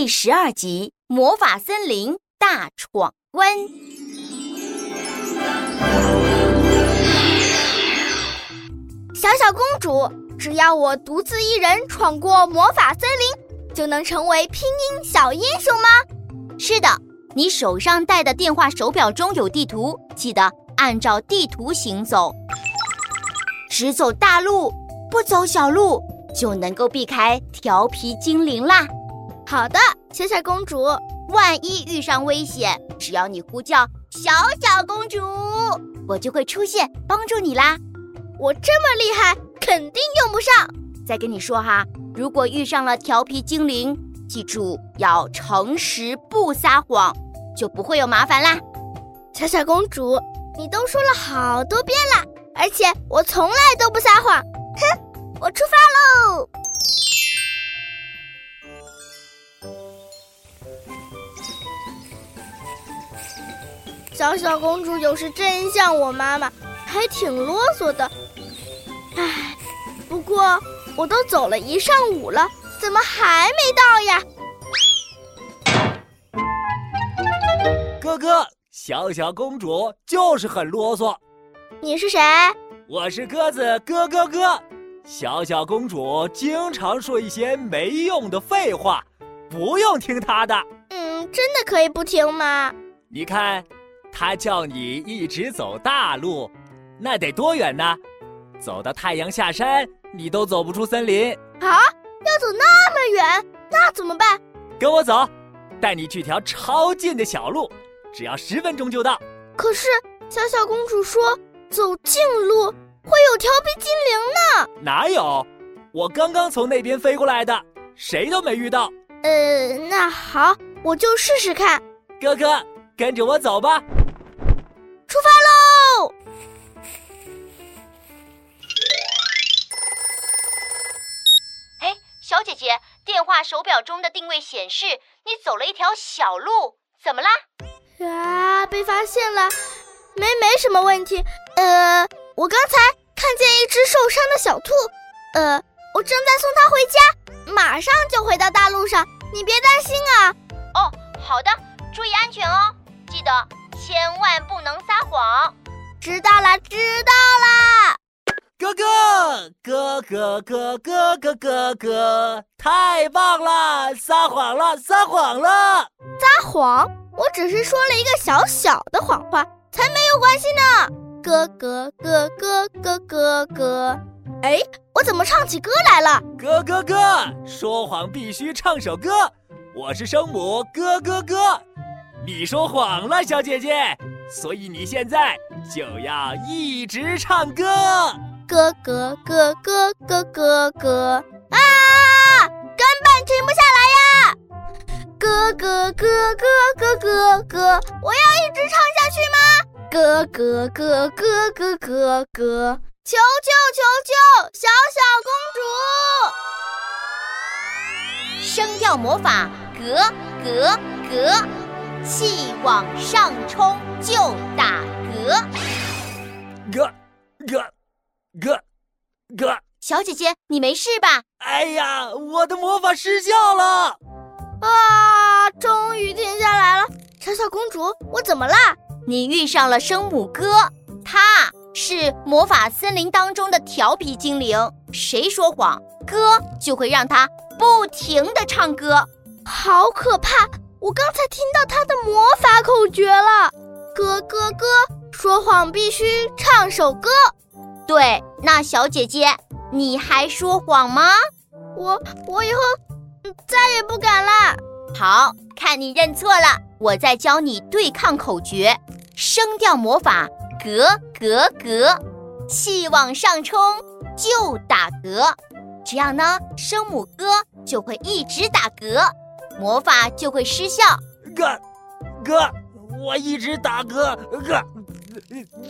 第十二集《魔法森林大闯关》。小小公主，只要我独自一人闯过魔法森林，就能成为拼音小英雄吗？是的，你手上戴的电话手表中有地图，记得按照地图行走，只走大路，不走小路，就能够避开调皮精灵啦。好的，小小公主，万一遇上危险，只要你呼叫“小小公主”，我就会出现帮助你啦。我这么厉害，肯定用不上。再跟你说哈，如果遇上了调皮精灵，记住要诚实不撒谎，就不会有麻烦啦。小小公主，你都说了好多遍了，而且我从来都不撒谎。哼，我出发喽！小小公主有时真像我妈妈，还挺啰嗦的。唉，不过我都走了一上午了，怎么还没到呀？哥哥，小小公主就是很啰嗦。你是谁？我是鸽子咯咯咯。小小公主经常说一些没用的废话，不用听她的。嗯，真的可以不听吗？你看，她叫你一直走大路，那得多远呢？走到太阳下山，你都走不出森林啊！要走那么远，那怎么办？跟我走，带你去条超近的小路，只要十分钟就到。可是小小公主说，走近路会有调皮精灵呢。哪有？我刚刚从那边飞过来的，谁都没遇到。呃，那好，我就试试看。哥哥，跟着我走吧。出发喽！哎小姐姐，电话手表中的定位显示你走了一条小路，怎么啦？啊，被发现了，没没什么问题。呃，我刚才看见一只受伤的小兔，呃，我正在送它回家，马上就回到大路上，你别担心啊。哦，好的，注意安全哦，记得千万不能撒谎。知道了，知道了。哥哥，哥哥，哥哥，哥哥，哥，太棒了！撒谎了，撒谎了！撒谎？我只是说了一个小小的谎话，才没有关系呢。哥哥，哥哥，哥哥，哥，哎，我怎么唱起歌来了？哥哥哥，说谎必须唱首歌。我是声母哥哥哥，你说谎了，小姐姐，所以你现在就要一直唱歌。咯咯咯咯咯咯咯啊！根本停不下来呀！咯咯咯咯咯咯咯，我要一直唱下去吗？咯咯咯咯咯咯咯，求救求救，小小公主！声调魔法，咯咯咯，气往上冲就打嗝，嗝嗝嗝嗝，小姐姐，你没事吧？哎呀，我的魔法失效了！啊，终于停下来了。小小公主，我怎么啦？你遇上了声母哥，他是魔法森林当中的调皮精灵。谁说谎，哥就会让他不停的唱歌，好可怕！我刚才听到他的魔法口诀了，咯咯咯，说谎必须唱首歌。对，那小姐姐，你还说谎吗？我我以后再也不敢啦。好，看你认错了，我再教你对抗口诀：声调魔法，格格格，气往上冲就打嗝。这样呢，声母歌就会一直打嗝，魔法就会失效。哥，哥，我一直打嗝，哥，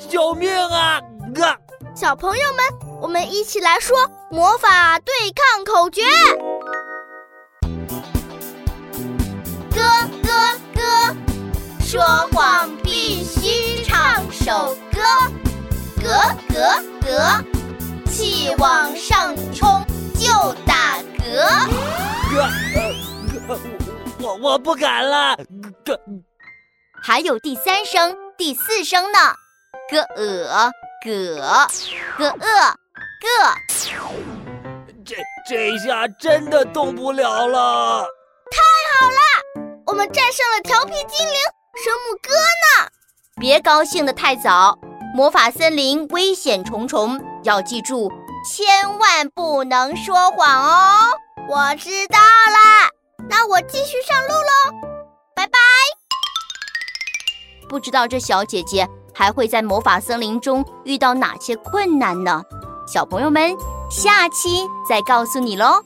救命啊，哥！小朋友们，我们一起来说魔法对抗口诀：咯咯咯，说谎必须唱首歌，格格格，气往上冲就打嗝。哥，呃，我我不敢了。咯，还有第三声、第四声呢，咯呃咯，咯呃咯。这这下真的动不了了。太好了我们战胜了调皮精灵声母哥呢！别高兴的太早，魔法森林危险重重，要记住，千万不能说谎哦。我知道啦，那我继续上路喽，拜拜。不知道这小姐姐还会在魔法森林中遇到哪些困难呢？小朋友们，下期再告诉你喽。